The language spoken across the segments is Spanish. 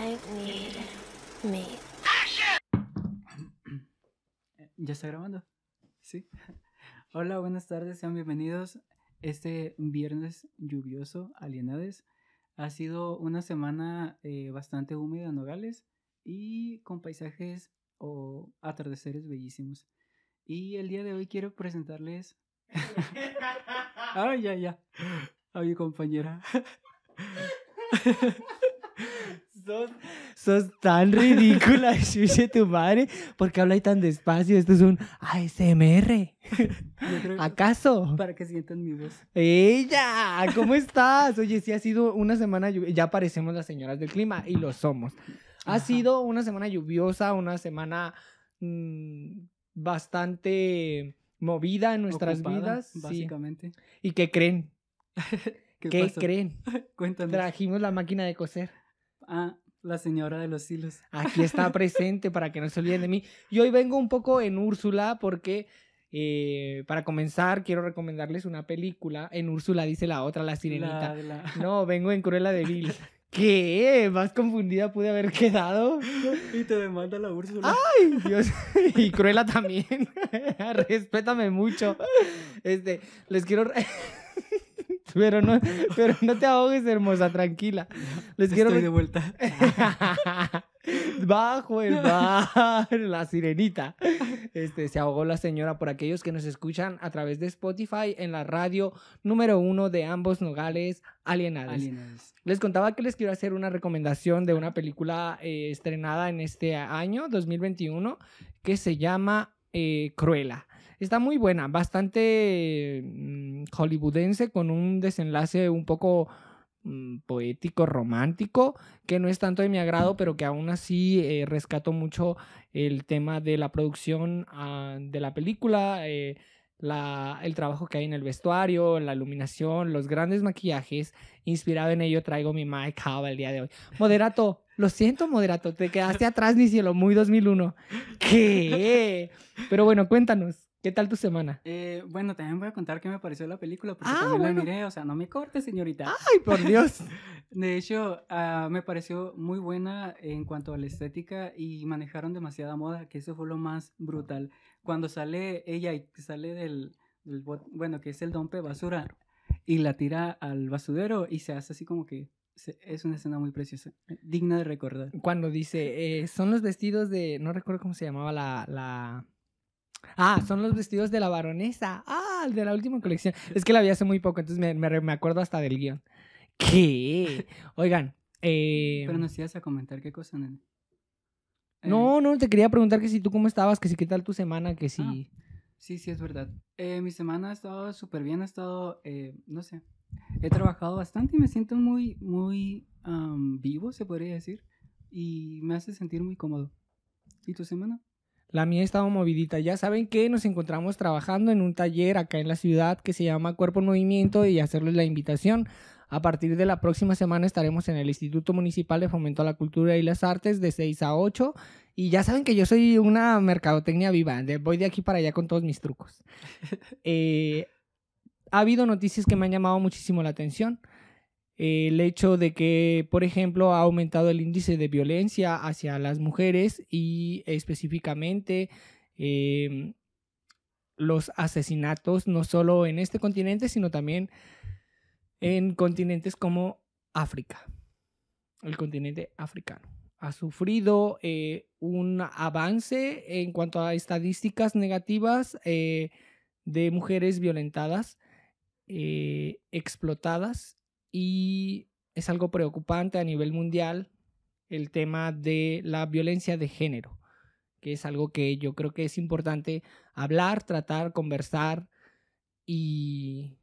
I need me. ¿Ya está grabando? Sí. Hola, buenas tardes, sean bienvenidos. Este viernes lluvioso, alienades. Ha sido una semana eh, bastante húmeda en Nogales y con paisajes o atardeceres bellísimos. Y el día de hoy quiero presentarles. Ay, ya, ya. A mi compañera. Sos, sos tan ridícula, chuche tu madre. ¿Por qué habláis tan despacio? Esto es un ASMR. ¿Acaso? Para que sientan mi voz. ¡Ella! ¿Cómo estás? Oye, sí ha sido una semana lluviosa. Ya parecemos las señoras del clima y lo somos. Ha Ajá. sido una semana lluviosa, una semana mm, bastante movida en nuestras Ocupada, vidas. sí. Básicamente. ¿Y qué creen? ¿Qué, ¿Qué, creen? Cuéntanos. Trajimos la máquina de coser. Ah, la señora de los hilos. Aquí está presente para que no se olviden de mí. Y hoy vengo un poco en Úrsula porque, eh, para comenzar, quiero recomendarles una película. En Úrsula dice la otra, La Sirenita. La de la- No, vengo en Cruella de Vil. ¿Qué? ¿Más confundida pude haber quedado? Y te demanda la Úrsula. Ay, Dios. Y Cruella también. Respétame mucho. Este, les quiero... Pero no, pero no te ahogues, hermosa, tranquila. Les quiero... Estoy de vuelta. Bajo el bar, la sirenita. Este, se ahogó la señora por aquellos que nos escuchan a través de Spotify en la radio número uno de ambos nogales alienados. Alienados. Les contaba que les quiero hacer una recomendación de una película eh, estrenada en este año, 2021, que se llama eh, Cruella. Está muy buena, bastante hollywoodense, con un desenlace un poco mm, poético, romántico, que no es tanto de mi agrado, pero que aún así eh, rescato mucho el tema de la producción ah, de la película, eh, la- el trabajo que hay en el vestuario, la iluminación, los grandes maquillajes. Inspirado en ello traigo mi Mike Howe el día de hoy. Moderato, lo siento, Moderato, te quedaste atrás, mi cielo, muy 2001. ¿Qué? Pero bueno, cuéntanos, ¿qué tal tu semana? Eh, bueno, también voy a contar qué me pareció la película, porque Ah, también bueno. la miré, o sea, no me cortes, señorita. Ay, por Dios. De hecho, ah, me pareció muy buena en cuanto a la estética y manejaron demasiada moda, que eso fue lo más brutal. Cuando sale ella y sale del, del bueno, que es el dompe basura, y la tira al basurero y se hace así como que es una escena muy preciosa, digna de recordar. Cuando dice, eh, son los vestidos de, no recuerdo cómo se llamaba la, la... Ah, son los vestidos de la baronesa. Ah, el de la última colección. Es que la vi hace muy poco, entonces me, me me acuerdo hasta del guion. ¿Qué? Oigan, eh... Pero nos ibas a comentar qué cosa, nene. Eh, No, no, te quería preguntar que si tú cómo estabas, que si qué tal tu semana, que si... Sí, sí, es verdad. Eh, mi semana ha estado súper bien, ha estado, eh, no sé, he trabajado bastante y me siento muy, muy am, vivo, se podría decir, y me hace sentir muy cómodo. ¿Y tu semana? La mía estaba movidita. Ya saben que nos encontramos trabajando en un taller acá en la ciudad que se llama Cuerpo en Movimiento y hacerles la invitación. A partir de la próxima semana estaremos en el Instituto Municipal de Fomento a la Cultura y las Artes de 6 a 8. Y ya saben que yo soy una mercadotecnia viva. voy de aquí para allá con todos mis trucos. Eh, ha habido noticias que me han llamado muchísimo la atención. El hecho de que, por ejemplo, ha aumentado el índice de violencia hacia las mujeres y específicamente eh, los asesinatos, no solo en este continente, sino también en continentes como África, el continente africano. Ha sufrido eh, un avance en cuanto a estadísticas negativas eh, de mujeres violentadas, eh, explotadas y es algo preocupante a nivel mundial el tema de la violencia de género, que es algo que yo creo que es importante hablar, tratar, conversar y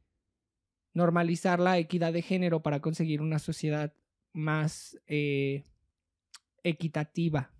normalizar la equidad de género para conseguir una sociedad más eh, equitativa.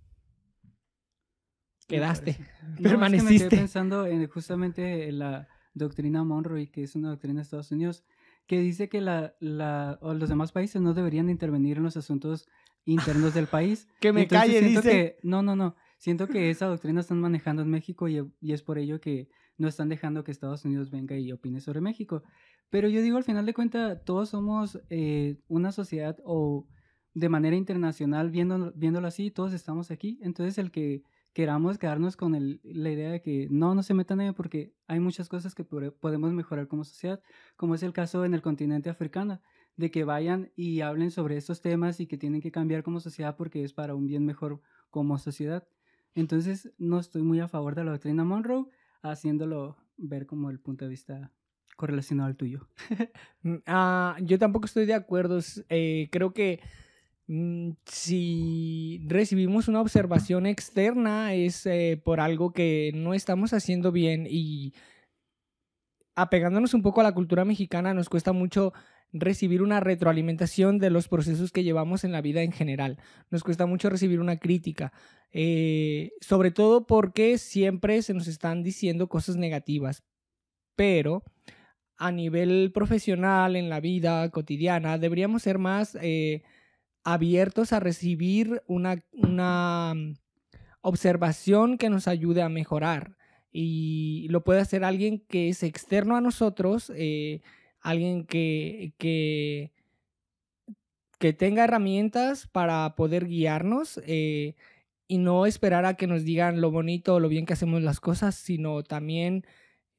Quedaste. No, es que me Permaneciste. quedé pensando en justamente en la doctrina Monroe, que es una doctrina de Estados Unidos, que dice que la, la, o los demás países no deberían de intervenir en los asuntos internos del país. Que me Entonces, calle, dice. que- no, no, no. Siento que esa doctrina están manejando en México y, y es por ello que no están dejando que Estados Unidos venga y opine sobre México. Pero yo digo, al final de cuentas, todos somos eh, una sociedad o de manera internacional, viéndolo, viéndolo así, todos estamos aquí. Entonces el que queramos quedarnos con el, la idea de que no, no se metan ahí porque hay muchas cosas que podemos mejorar como sociedad, como es el caso en el continente africano, de que vayan y hablen sobre estos temas y que tienen que cambiar como sociedad porque es para un bien mejor como sociedad. Entonces no estoy muy a favor de la doctrina Monroe, haciéndolo ver como el punto de vista correlacionado al tuyo. Ah, yo tampoco estoy de acuerdo. eh, creo que si recibimos una observación externa es eh, por algo que no estamos haciendo bien y apegándonos un poco a la cultura mexicana nos cuesta mucho recibir una retroalimentación de los procesos que llevamos en la vida en general. Nos cuesta mucho recibir una crítica, eh, sobre todo porque siempre se nos están diciendo cosas negativas. Pero a nivel profesional, en la vida cotidiana, deberíamos ser más eh, abiertos a recibir una, una mm, observación que nos ayude a mejorar. Y lo puede hacer alguien que es externo a nosotros, eh, alguien que, que, que tenga herramientas para poder guiarnos eh, y no esperar a que nos digan lo bonito o lo bien que hacemos las cosas, sino también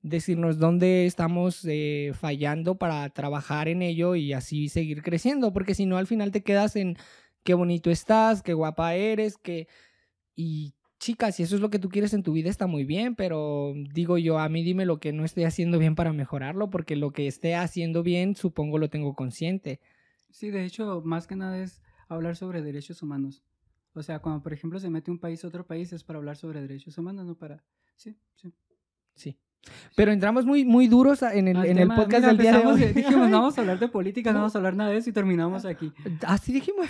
decirnos dónde estamos eh, fallando para trabajar en ello y así seguir creciendo, porque si no al final te quedas en qué bonito estás, qué guapa eres, que... Y chicas, si eso es lo que tú quieres en tu vida está muy bien, pero digo yo, a mí dime lo que no estoy haciendo bien para mejorarlo, porque lo que esté haciendo bien supongo lo tengo consciente. Sí, de hecho, más que nada es hablar sobre derechos humanos. O sea, cuando por ejemplo se mete un país a otro país es para hablar sobre derechos humanos, no para... Sí, sí. Sí. Pero entramos muy, muy duros en el, en podcast mira, del día de hoy. de- dijimos, no vamos a hablar de política, no vamos a hablar nada de eso y terminamos aquí. Así dijimos.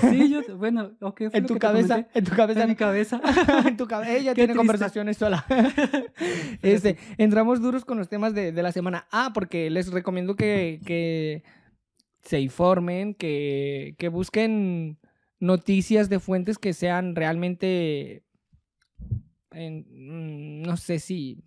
Sí, yo, bueno, ok. fue En tu cabeza, en tu cabeza, En mi cabeza. en tu cabeza. Ella Qué tiene triste. conversaciones sola. este, entramos duros con los temas de, de la semana. Ah, porque les recomiendo que, que se informen, que, que busquen noticias de fuentes que sean realmente, en- mm, no sé si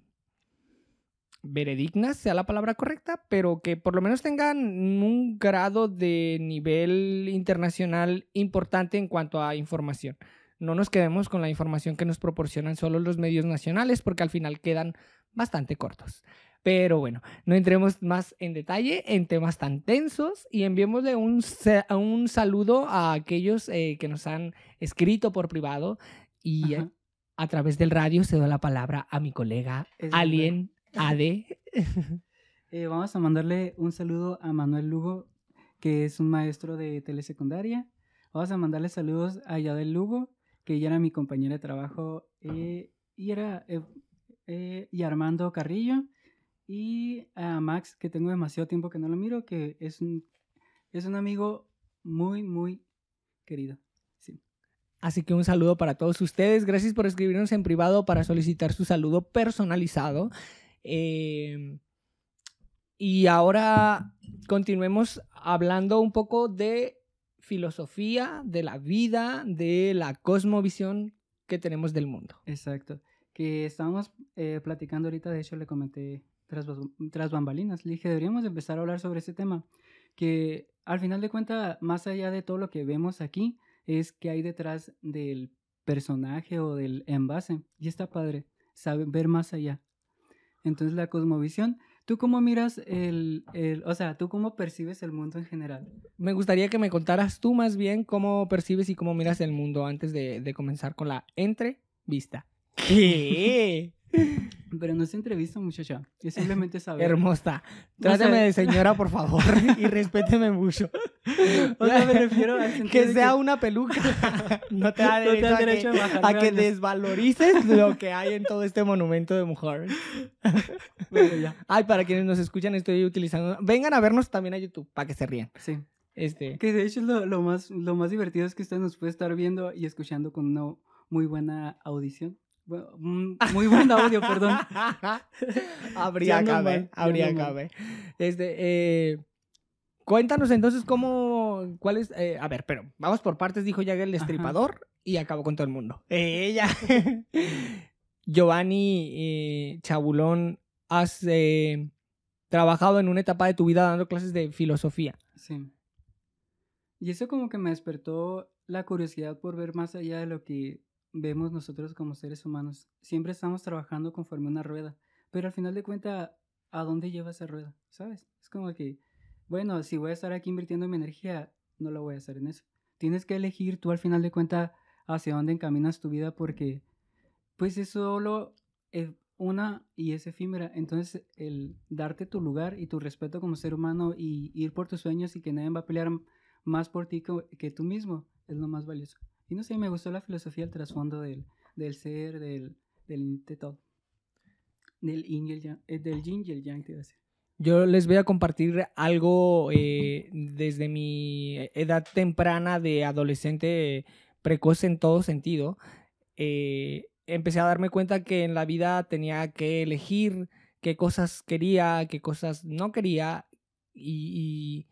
veredignas sea la palabra correcta, pero que por lo menos tengan un grado de nivel internacional importante en cuanto a información. No nos quedemos con la información que nos proporcionan solo los medios nacionales, porque al final quedan bastante cortos. Pero bueno, no entremos más en detalle en temas tan tensos y enviémosle un, un saludo a aquellos eh, que nos han escrito por privado y Ajá. a través del radio se da la palabra a mi colega Es. Alien AD. Eh, vamos a mandarle un saludo a Manuel Lugo, que es un maestro de telesecundaria. Vamos a mandarle saludos a Yadel Lugo, que ella era mi compañera de trabajo, eh, y era eh, y Armando Carrillo, y a Max, que tengo demasiado tiempo que no lo miro, que es un, es un amigo muy, muy querido. Sí. Así que un saludo para todos ustedes. Gracias por escribirnos en privado para solicitar su saludo personalizado. Eh, y ahora continuemos hablando un poco de filosofía, de la vida, de la cosmovisión que tenemos del mundo. Exacto. Que estábamos eh, platicando ahorita, de hecho le comenté tras, tras bambalinas, le dije, deberíamos empezar a hablar sobre este tema, que al final de cuentas, más allá de todo lo que vemos aquí, es que hay detrás del personaje o del envase. Y está padre, saber ver más allá. Entonces la cosmovisión, ¿tú cómo miras el, el, o sea, tú cómo percibes el mundo en general? Me gustaría que me contaras tú más bien cómo percibes y cómo miras el mundo antes de, de comenzar con la entrevista. ¿Qué? Pero no es entrevista, muchacha, es simplemente saber. Hermosa. Trátame de señora, por favor, y respéteme mucho. O sea, me refiero al sentido que de sea una peluca. no te da No te derecho, a, derecho que, a que desvalorices lo que hay en todo este monumento de mujer. Bueno, ya. Ay, para quienes nos escuchan, estoy utilizando. Vengan a vernos también a YouTube para que se rían. Sí. Este. Que de hecho lo, lo más, lo más divertido es que usted nos puede estar viendo y escuchando con una muy buena audición. Un muy buen audio, perdón. habría Ya no cabe, mal, ya habría no cabe. Este, eh, cuéntanos entonces cómo, cuál es, eh, a ver, pero vamos por partes, dijo Jagger el Ajá. destripador y acabó con todo el mundo. Ella. Giovanni eh, Chabulón, has trabajado en una etapa de tu vida dando clases de filosofía. Sí. Y eso como que me despertó la curiosidad por ver más allá de lo que vemos nosotros como seres humanos. Siempre estamos trabajando conforme una rueda, pero al final de cuentas, ¿a dónde lleva esa rueda? ¿Sabes? Es como que, bueno, si voy a estar aquí invirtiendo mi energía, no lo voy a hacer en eso. Tienes que elegir tú al final de cuentas hacia dónde encaminas tu vida porque pues es solo eh, una y es efímera. Entonces el darte tu lugar y tu respeto como ser humano y ir por tus sueños y que nadie va a pelear más por ti que, tú mismo es lo más valioso. Y no sé, me gustó la filosofía, el trasfondo del, del ser, del, del, de todo. Del yin y el yang, eh, del yin y el yang, te iba a decir. Yo les voy a compartir algo eh, desde mi edad temprana de adolescente precoz en todo sentido. Eh, empecé a darme cuenta que en la vida tenía que elegir qué cosas quería, qué cosas no quería y,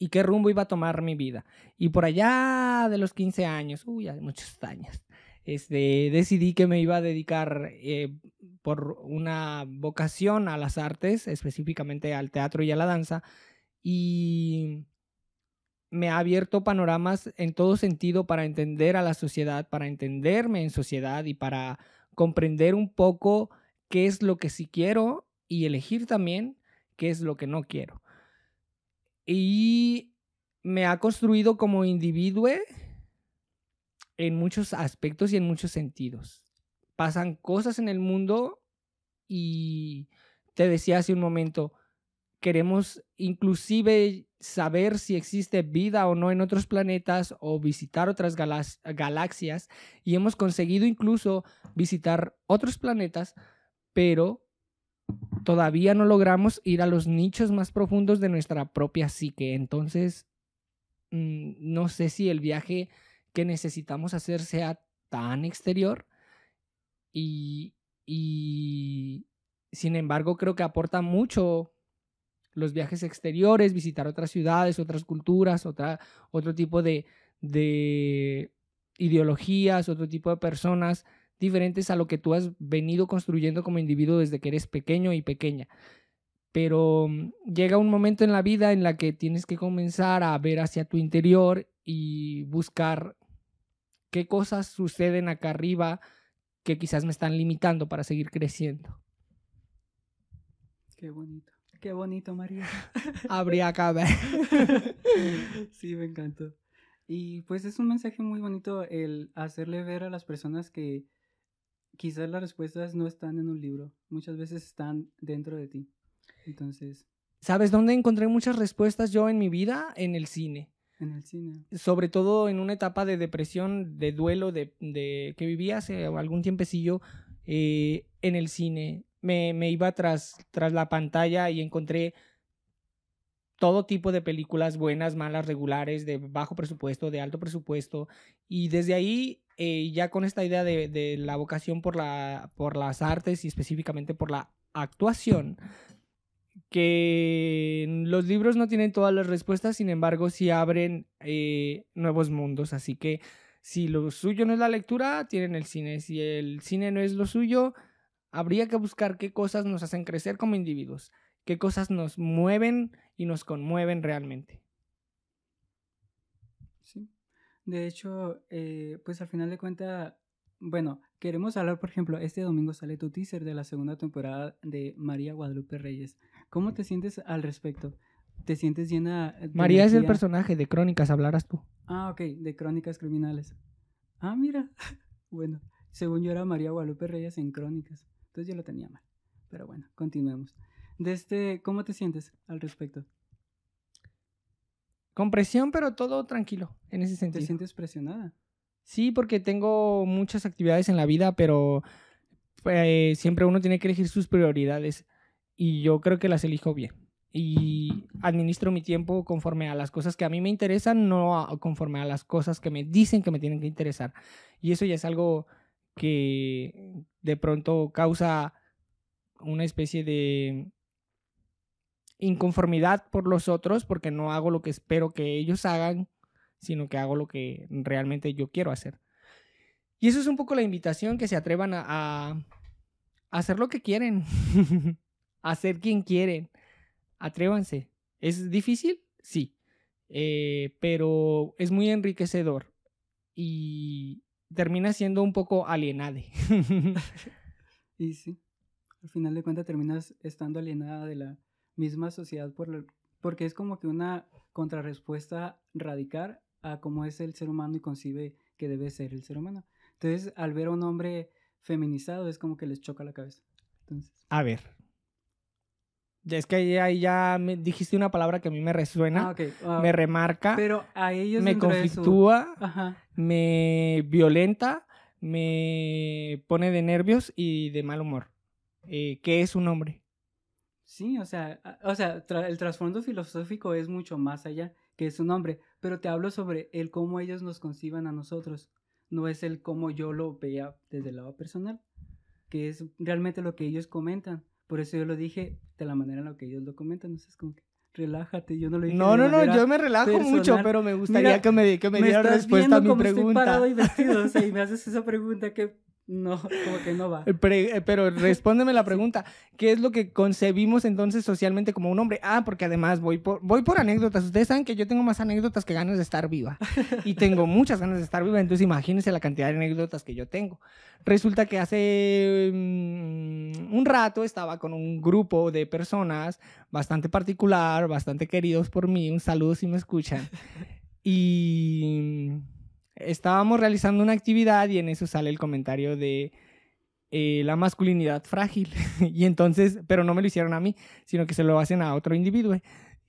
y, qué rumbo iba a tomar mi vida. Y por allá de los 15 años, uy, hace muchos años, este, decidí que me iba a dedicar eh, por una vocación a las artes, específicamente al teatro y a la danza, y me ha abierto panoramas en todo sentido para entender a la sociedad, para entenderme en sociedad y para comprender un poco qué es lo que sí quiero y elegir también qué es lo que no quiero. Y me ha construido como individuo en muchos aspectos y en muchos sentidos. Pasan cosas en el mundo y te decía hace un momento, queremos inclusive saber si existe vida o no en otros planetas o visitar otras galaxias y hemos conseguido incluso visitar otros planetas, pero todavía no logramos ir a los nichos más profundos de nuestra propia psique. Entonces, mm, no sé si el viaje que necesitamos hacer sea tan exterior y, y sin embargo creo que aporta mucho los viajes exteriores, visitar otras ciudades, otras culturas, otra, otro tipo de, de ideologías, otro tipo de personas diferentes a lo que tú has venido construyendo como individuo desde que eres pequeño y pequeña. Pero mm, llega un momento en la vida en la que tienes que comenzar a ver hacia tu interior y buscar qué cosas suceden acá arriba que quizás me están limitando para seguir creciendo. Qué bonito. Qué bonito, María. Habría que ver. sí, me encantó. Y pues es un mensaje muy bonito el hacerle ver a las personas que quizás las respuestas no están en un libro, muchas veces están dentro de ti. Entonces... ¿Sabes dónde encontré muchas respuestas yo en mi vida? En el cine. En el cine. Sobre todo en una etapa de depresión, de duelo, de, que vivía hace algún tiempecillo eh, en el cine. Me, me, iba tras, tras la pantalla y encontré todo tipo de películas buenas, malas, regulares, de bajo presupuesto, de alto presupuesto. Y desde ahí, eh, ya con esta idea de, la vocación por las artes y específicamente por la actuación, que los libros no tienen todas las respuestas, sin embargo, sí abren eh, nuevos mundos. Así que si lo suyo no es la lectura, tienen el cine. Si el cine no es lo suyo, habría que buscar qué cosas nos hacen crecer como individuos, qué cosas nos mueven y nos conmueven realmente. Sí. De hecho, eh, pues al final de cuentas, bueno, queremos hablar, por ejemplo, este domingo sale tu teaser de la segunda temporada de María Guadalupe Reyes. ¿Cómo te sientes al respecto? ¿Te sientes llena de María es el personaje de Crónicas, hablarás tú. Ah, ok, de Crónicas Criminales. Ah, mira. bueno, según yo era María Guadalupe Reyes en Crónicas. Entonces yo lo tenía mal. Pero bueno, continuemos. De este, ¿Cómo te sientes al respecto? Con presión, pero todo tranquilo, en ese sentido. ¿Te sientes presionada? Sí, porque tengo muchas actividades en la vida, pero eh, siempre uno tiene que elegir sus prioridades y yo creo que las elijo bien. Y administro mi tiempo conforme a las cosas que a mí me interesan, no conforme a las cosas que me dicen que me tienen que interesar. Y eso ya es algo que de pronto causa una especie de inconformidad por los otros porque no hago lo que espero que ellos hagan sino que hago lo que realmente yo quiero hacer. Y eso es un poco la invitación, que se atrevan a, hacer lo que quieren, a ser quien quieren. Atrévanse. ¿Es difícil? Sí. eh, pero es muy enriquecedor y termina siendo un poco alienade. Y sí, al final de cuentas terminas estando alienada de la misma sociedad por lo- porque es como que una contrarrespuesta radical a cómo es el ser humano y concibe que debe ser el ser humano. Entonces, al ver a un hombre feminizado es como que les choca la cabeza. Entonces, A ver. Ya es que ahí, ahí ya me dijiste una palabra que a mí me resuena, ah, ah, me remarca, pero a ellos me su- conflictúa, me violenta, me pone de nervios y de mal humor. Eh, ¿Qué es un hombre? Sí, o sea, o sea, tra- el trasfondo filosófico es mucho más allá que es un hombre, pero te hablo sobre el cómo ellos nos conciban a nosotros, no es el cómo yo lo vea desde el lado personal, que es realmente lo que ellos comentan. Por eso yo lo dije de la manera en la que ellos lo comentan, entonces como que relájate, yo no lo dije No, de no, no, yo me relajo mucho, personal. pero me gustaría Mira, que me, que me, me dieran respuesta a mi cómo estoy pregunta. parado y vestido, o sea, y me haces esa pregunta que no, como que no va. Eh, pre- eh, pero respóndeme la pregunta. ¿Qué es lo que concebimos entonces socialmente como un hombre? Ah, porque además voy por, voy por anécdotas. Ustedes saben que yo tengo más anécdotas que ganas de estar viva. Y tengo muchas ganas de estar viva. Entonces imagínense la cantidad de anécdotas que yo tengo. Resulta que hace mm, un rato estaba con un grupo de personas bastante particular, bastante queridos por mí. Un saludo si me escuchan. Y estábamos realizando una actividad y en eso sale el comentario de eh, la masculinidad frágil. y entonces, pero no me lo hicieron a mí, sino que se lo hacen a otro individuo.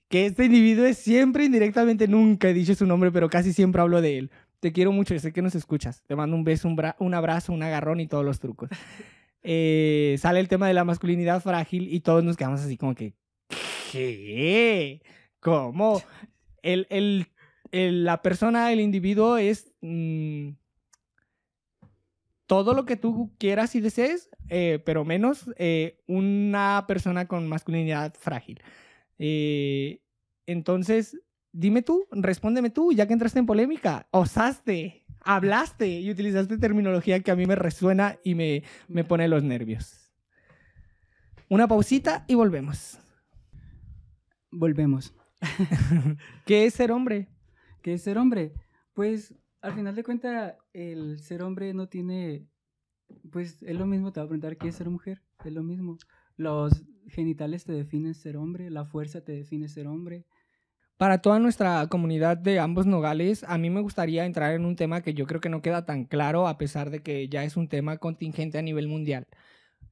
Que este individuo es siempre indirectamente, nunca he dicho su nombre, pero casi siempre hablo de él. Te quiero mucho, sé que nos escuchas. Te mando un beso, un, bra- un abrazo, un agarrón y todos los trucos. Eh, sale el tema de la masculinidad frágil y todos nos quedamos así como que, ¿qué? ¿Cómo? El, el- el- la persona, el individuo es mm, todo lo que tú quieras y desees, eh, pero menos eh, una persona con masculinidad frágil. Eh, entonces, dime tú, respóndeme tú, ya que entraste en polémica, osaste, hablaste y utilizaste terminología que a mí me resuena y me, me pone los nervios. Una pausita y volvemos. Volvemos. ¿Qué es ser hombre? ¿Qué es ser hombre? Pues al final de cuentas, el ser hombre no tiene. Pues es lo mismo, te voy a preguntar qué es ser mujer. Es lo mismo. Los genitales te definen ser hombre, la fuerza te define ser hombre. Para toda nuestra comunidad de ambos nogales, a mí me gustaría entrar en un tema que yo creo que no queda tan claro, a pesar de que ya es un tema contingente a nivel mundial.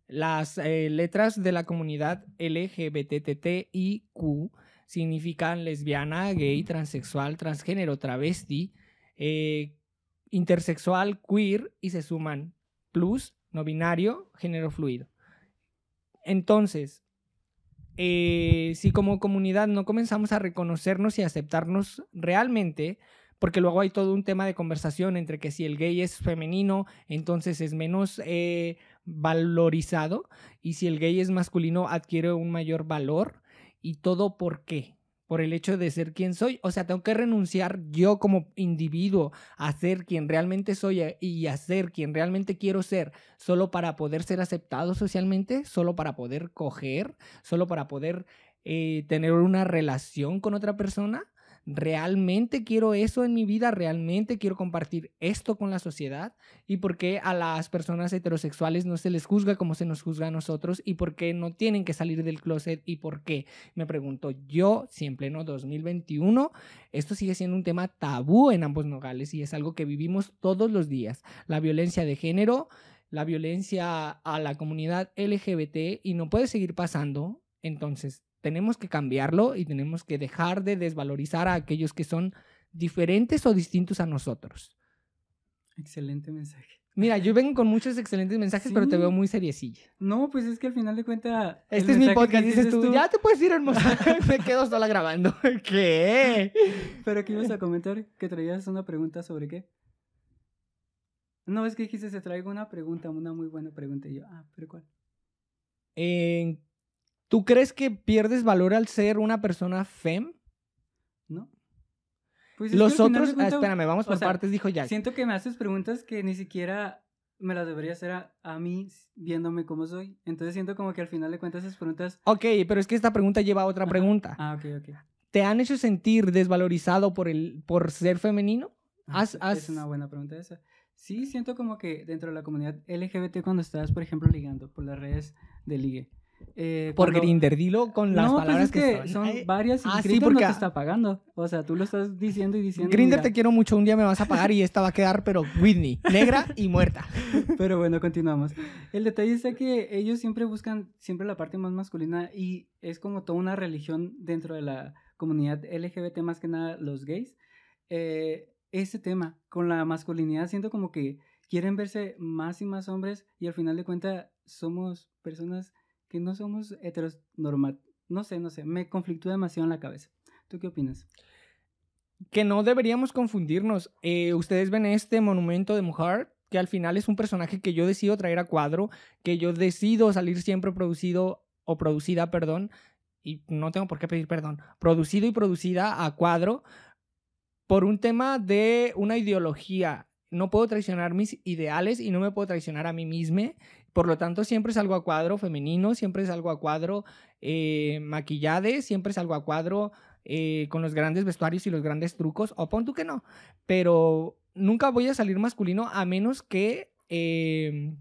Las eh, letras de la comunidad LGBTTIQ significan lesbiana, gay, transexual, transgénero, travesti, eh, intersexual, queer y se suman plus, no binario, género fluido. Entonces, eh, si como comunidad no comenzamos a reconocernos y aceptarnos realmente, porque luego hay todo un tema de conversación entre que si el gay es femenino, entonces es menos eh, valorizado, y si el gay es masculino, adquiere un mayor valor, y todo por qué. Por el hecho de ser quien soy. O sea, tengo que renunciar yo como individuo a ser quien realmente soy eh, y a ser quien realmente quiero ser, solo para poder ser aceptado socialmente, solo para poder coger, solo para poder eh, tener una relación con otra persona. ¿Realmente quiero eso en mi vida? ¿Realmente quiero compartir esto con la sociedad? ¿Y por qué a las personas heterosexuales no se les juzga como se nos juzga a nosotros? ¿Y por qué no tienen que salir del closet? ¿Y por qué? Me pregunto yo, si en pleno 2021, esto sigue siendo un tema tabú en ambos nogales y es algo que vivimos todos los días. La violencia de género, la violencia a la comunidad LGBT y no puede seguir pasando. Entonces, tenemos que cambiarlo y tenemos que dejar de desvalorizar a aquellos que son diferentes o distintos a nosotros. Excelente mensaje. Mira, yo vengo con muchos excelentes mensajes, pero te veo muy seriecilla. No, pues es que al final de cuentas. Este es mi podcast, dices tú, ya te puedes ir, hermosa. Me quedo sola grabando. ¿Qué? Pero que ibas a comentar que traías una pregunta sobre qué. No, es que dijiste, se traigo una pregunta, una muy buena pregunta. Y yo, ah, pero ¿cuál? Eh, ¿Tú crees que pierdes valor al ser una persona fem? ¿No? Pues Los otros, ah, cuentas, espérame, vamos por sea, partes, dijo Jack. Siento que me haces preguntas que ni siquiera me las debería hacer a, a mí viéndome como soy. Entonces siento como que al final de cuentas esas preguntas... Ok, pero es que esta pregunta lleva a otra Ajá. pregunta. Ah, ok, ok. ¿te han hecho sentir desvalorizado por, el, por ser femenino? Ah, Has- has- Es una buena pregunta esa. Sí, siento como que dentro de la comunidad LGBT cuando estás, por ejemplo, ligando por las redes de ligue. Eh, Por cuando- Grinder, dilo con las no, palabras pues es que, son. varias y ah, sí, Grindr no te está pagando. O sea, tú lo estás diciendo y diciendo. Grinder, mira. te quiero mucho. Un día me vas a pagar y esta va a quedar, pero Whitney, negra y muerta. Pero bueno, continuamos. El detalle es de que ellos siempre buscan siempre la parte más masculina y es como toda una religión dentro de la comunidad LGBT, más que nada los gays. Eh, ese tema con la masculinidad, siento como que quieren verse más y más hombres y al final de cuentas somos personas que no somos heteros normal. No sé, no sé, me conflictúa demasiado en la cabeza. ¿Tú qué opinas? que no deberíamos confundirnos. Eh, Ustedes ven este monumento de mujer, que al final es un personaje que yo decido traer a cuadro, que yo decido salir siempre producido o producida, perdón, y no tengo por qué pedir perdón, producido y producida a cuadro por un tema de una ideología. No puedo traicionar mis ideales y no me puedo traicionar a mí misma. Por lo tanto, siempre salgo a cuadro femenino, siempre salgo a cuadro eh, maquillade, siempre salgo a cuadro eh, con los grandes vestuarios y los grandes trucos, o pon tú que no, pero nunca voy a salir masculino a menos que, eh,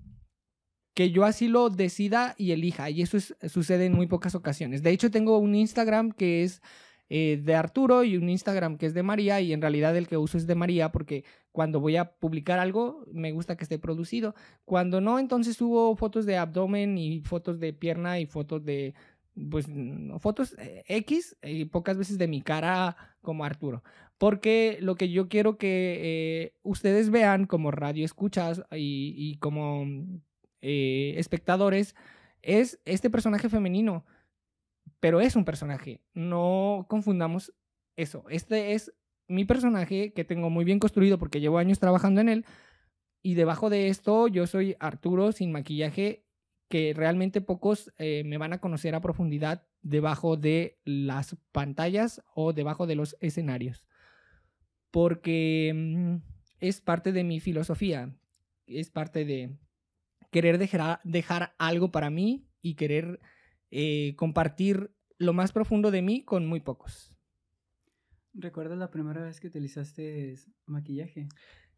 que yo así lo decida y elija, y eso es- sucede en muy pocas ocasiones. De hecho, tengo un Instagram que es eh, de Arturo y un Instagram que es de María, y en realidad el que uso es de María porque cuando voy a publicar algo me gusta que esté producido. Cuando no, entonces subo fotos de abdomen y fotos de pierna y fotos de pues fotos eh, X y pocas veces de mi cara como Arturo. Porque lo que yo quiero que eh, ustedes vean como radio escuchas y, y como eh, espectadores es este personaje femenino. Pero es un personaje. No confundamos eso. Este es mi personaje que tengo muy bien construido porque llevo años trabajando en él. Y debajo de esto yo soy Arturo sin maquillaje que realmente pocos eh, me van a conocer a profundidad debajo de las pantallas o debajo de los escenarios. Porque mm, es parte de mi filosofía, es parte de querer dejar, dejar algo para mí y querer eh, compartir lo más profundo de mí con muy pocos. ¿Recuerdas la primera vez que utilizaste maquillaje?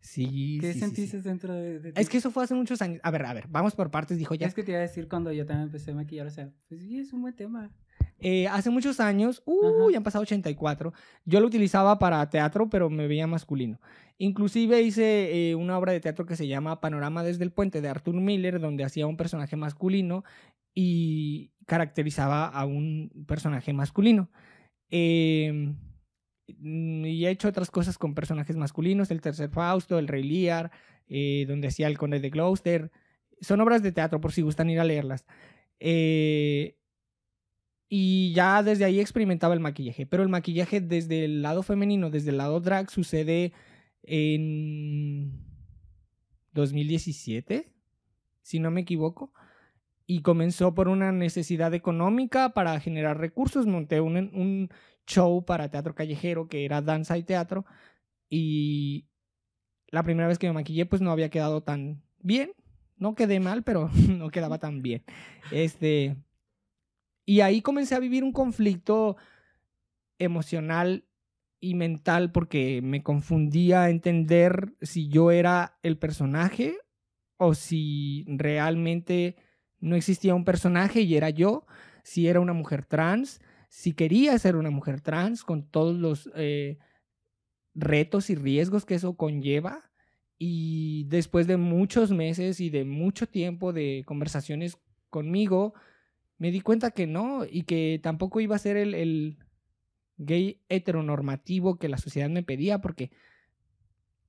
Sí, ¿Qué sí, sentiste sí. dentro de, de Es que eso fue hace muchos años. A ver, a ver, vamos por partes, dijo ya. Es que te iba a decir cuando yo también empecé a maquillar, o sea, pues sí, es un buen tema. Eh, hace muchos años, uh, Ajá. ya han pasado 84, yo lo utilizaba para teatro, pero me veía masculino. Inclusive hice eh, una obra de teatro que se llama Panorama desde el puente de Arthur Miller, donde hacía un personaje masculino y caracterizaba a un personaje masculino. Eh, y he hecho otras cosas con personajes masculinos, el tercer Fausto, el Rey Lear, eh, donde hacía el Conde de Gloucester. Son obras de teatro por si gustan ir a leerlas. Eh, y ya desde ahí experimentaba el maquillaje. Pero el maquillaje desde el lado femenino, desde el lado drag, sucede en 2017, si no me equivoco. Y comenzó por una necesidad económica para generar recursos. Monté un show para teatro callejero que era danza y teatro. Y la primera vez que me maquillé, pues no había quedado tan bien. No quedé mal, pero no quedaba tan bien. Este. Y ahí comencé a vivir un conflicto emocional y mental porque me confundía entender si yo era el personaje o si realmente no existía un personaje y era yo, si era una mujer trans, si quería ser una mujer trans con todos los eh, retos y riesgos que eso conlleva. Y después de muchos meses y de mucho tiempo de conversaciones conmigo, me di cuenta que no y que tampoco iba a ser el, el gay heteronormativo que la sociedad me pedía, porque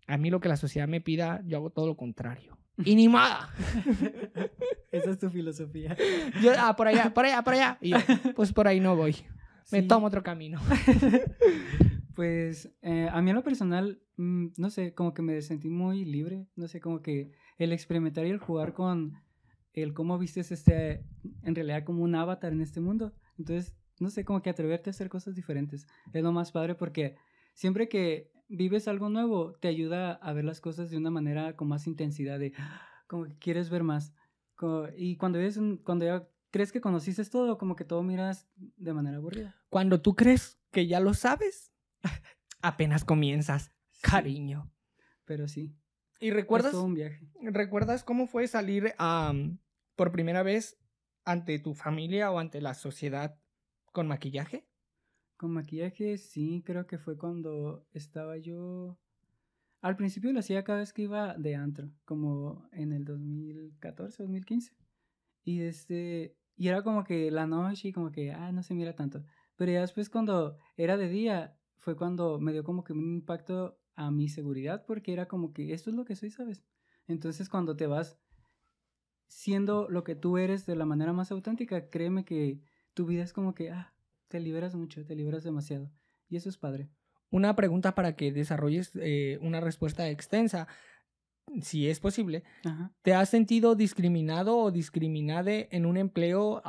a mí lo que la sociedad me pida, yo hago todo lo contrario. Y ni nada. Esa es tu filosofía. Yo, ah, por allá, por allá, por allá. Y yo, pues por ahí no voy. Me Sí. tomo otro camino. Pues eh, a mí en lo personal, mm, no sé, como que me sentí muy libre, no sé, como que el experimentar y el jugar con el cómo vistes este, en realidad como un avatar en este mundo. Entonces, no sé, como que atreverte a hacer cosas diferentes. Es lo más padre porque siempre que vives algo nuevo, te ayuda a ver las cosas de una manera con más intensidad, de como que quieres ver más. Y cuando, eres un- cuando ya crees que conociste todo, como que todo miras de manera aburrida. Cuando tú crees que ya lo sabes, apenas comienzas, cariño. Pero sí. ¿Y recuerdas, todo un viaje. recuerdas cómo fue salir por primera vez ante tu familia o ante la sociedad con maquillaje? Con maquillaje, sí, creo que fue cuando estaba yo. Al principio lo hacía cada vez que iba de antro, como en el 2014, 2015. Y este. Y era como que la noche y como que, ah, no se mira tanto. Pero ya después, cuando era de día, fue cuando me dio como que un impacto a mi seguridad, porque era como que esto es lo que soy, ¿sabes? Entonces, cuando te vas siendo lo que tú eres de la manera más auténtica, créeme que tu vida es como que, ah, te liberas mucho, te liberas demasiado. Y eso es padre. Una pregunta para que desarrolles eh, una respuesta extensa, si es posible. Ajá. ¿Te has sentido discriminado o discriminade en un empleo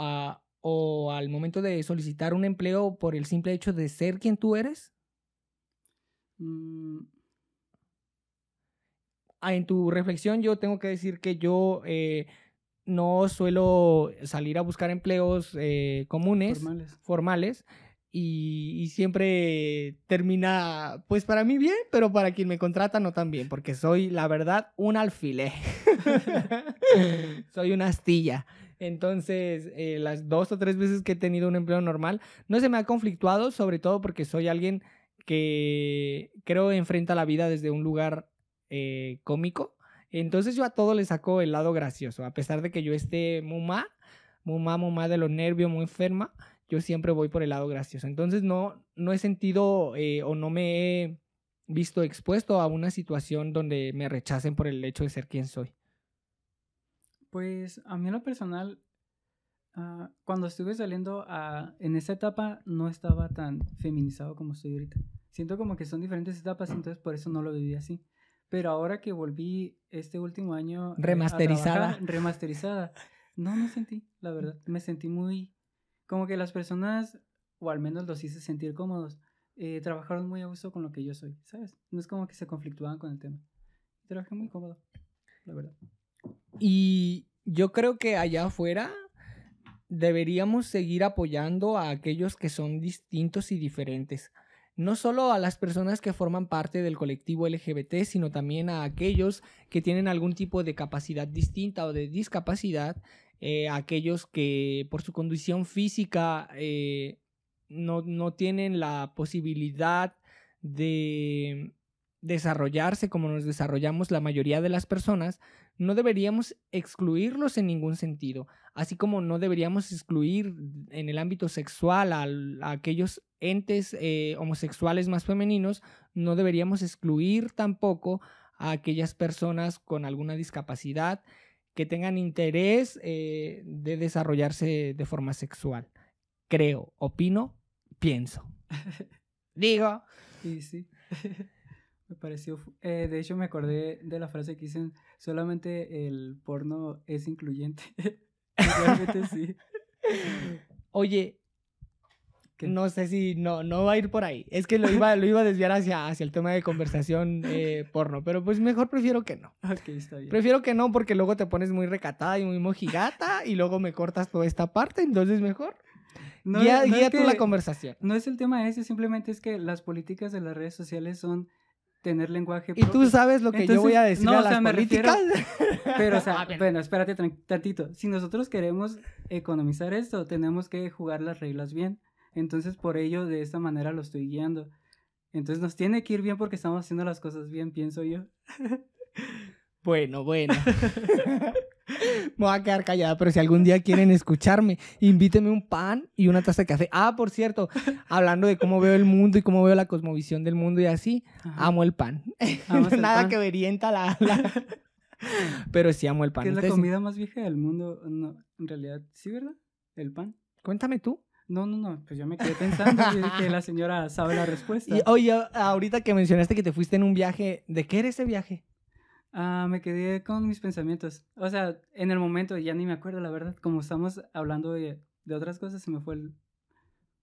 o al momento de solicitar un empleo por el simple hecho de ser quien tú eres? Mm, Ah, en tu reflexión yo tengo que decir que yo eh, no suelo salir a buscar empleos eh, comunes, formales. formales, y, y siempre termina, pues para mí bien, pero para quien me contrata no tan bien, porque soy, la verdad, un alfilé. soy una astilla. Entonces, eh, las dos o tres veces que he tenido un empleo normal, no se me ha conflictuado, sobre todo porque soy alguien que creo enfrenta la vida desde un lugar eh, cómico. Entonces yo a todo le saco el lado gracioso. A pesar de que yo esté mal, muy mal de los nervios, muy enferma, yo siempre voy por el lado gracioso. Entonces no, no he sentido eh, o no me he visto expuesto a una situación donde me rechacen por el hecho de ser quien soy. Pues a mí en lo personal, ah, cuando estuve saliendo a- en esa etapa no estaba tan feminizado como estoy ahorita. Siento como que son diferentes etapas, entonces por eso no lo viví así. Pero ahora que volví este último año eh, a Remasterizada. trabajar, remasterizada, no me sentí, la verdad. Me sentí muy, como que las personas, o al menos los hice sentir cómodos, eh, trabajaron muy a gusto con lo que yo soy, ¿sabes? No es como que se conflictuaban con el tema. Trabajé muy cómodo, la verdad. Y yo creo que allá afuera deberíamos seguir apoyando a aquellos que son distintos y diferentes. No solo a las personas que forman parte del colectivo LGBT, sino también a aquellos que tienen algún tipo de capacidad distinta o de discapacidad, eh, aquellos que por su condición física eh, no, no tienen la posibilidad de desarrollarse como nos desarrollamos la mayoría de las personas, no deberíamos excluirlos en ningún sentido, así como no deberíamos excluir en el ámbito sexual al- a, aquellos entes eh, homosexuales más femeninos, no deberíamos excluir tampoco a aquellas personas con alguna discapacidad que tengan interés eh, de desarrollarse de forma sexual. Creo, opino, pienso. Digo, Sí, sí. me pareció. eh, de hecho, me acordé de la frase que dicen: solamente el porno es incluyente. Realmente sí. oye, ¿Qué? No sé si no, no va a ir por ahí. Es que lo iba, lo iba a desviar hacia, hacia el tema de conversación eh, porno, pero pues mejor prefiero que no. Ok, está bien. Prefiero que no porque luego te pones muy recatada y muy mojigata y luego me cortas toda esta parte, entonces mejor. No, guía no guía es tú la conversación. No es el tema ese, simplemente es que las políticas de las redes sociales son tener lenguaje Y tú propio. sabes lo que yo voy a decir no, a o sea, me refiero- políticas. Pero, o sea, A ver. bueno, espérate tantito. Si nosotros queremos economizar esto, tenemos que jugar las reglas bien. Entonces, por ello, de esta manera lo estoy guiando. Entonces, nos tiene que ir bien porque estamos haciendo las cosas bien, pienso yo. Bueno, bueno. Me voy a quedar callada, pero si algún día quieren escucharme, invíteme un pan y una taza de café. Ah, por cierto, hablando de cómo veo el mundo y cómo veo la cosmovisión del mundo y así, Ajá. amo el pan. El Nada pan. que verienta la, la- Pero sí amo el pan. Que es la comida más vieja del mundo. No, en realidad, ¿sí, verdad? El pan. Cuéntame tú. No, no, no. Pues yo me quedé pensando y que la señora sabe la respuesta. Y oye, ahorita que mencionaste que te fuiste en un viaje, ¿de qué era ese viaje? Ah, me quedé con mis pensamientos. O sea, en el momento ya ni me acuerdo, la verdad. Como estamos hablando de, de otras cosas, se me fue el.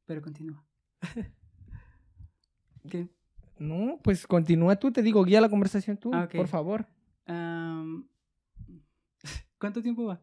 Pero continúa. ¿Qué? No, pues continúa tú, te digo, guía la conversación tú, Ah, ok. por favor. Am, ¿Cuánto tiempo va?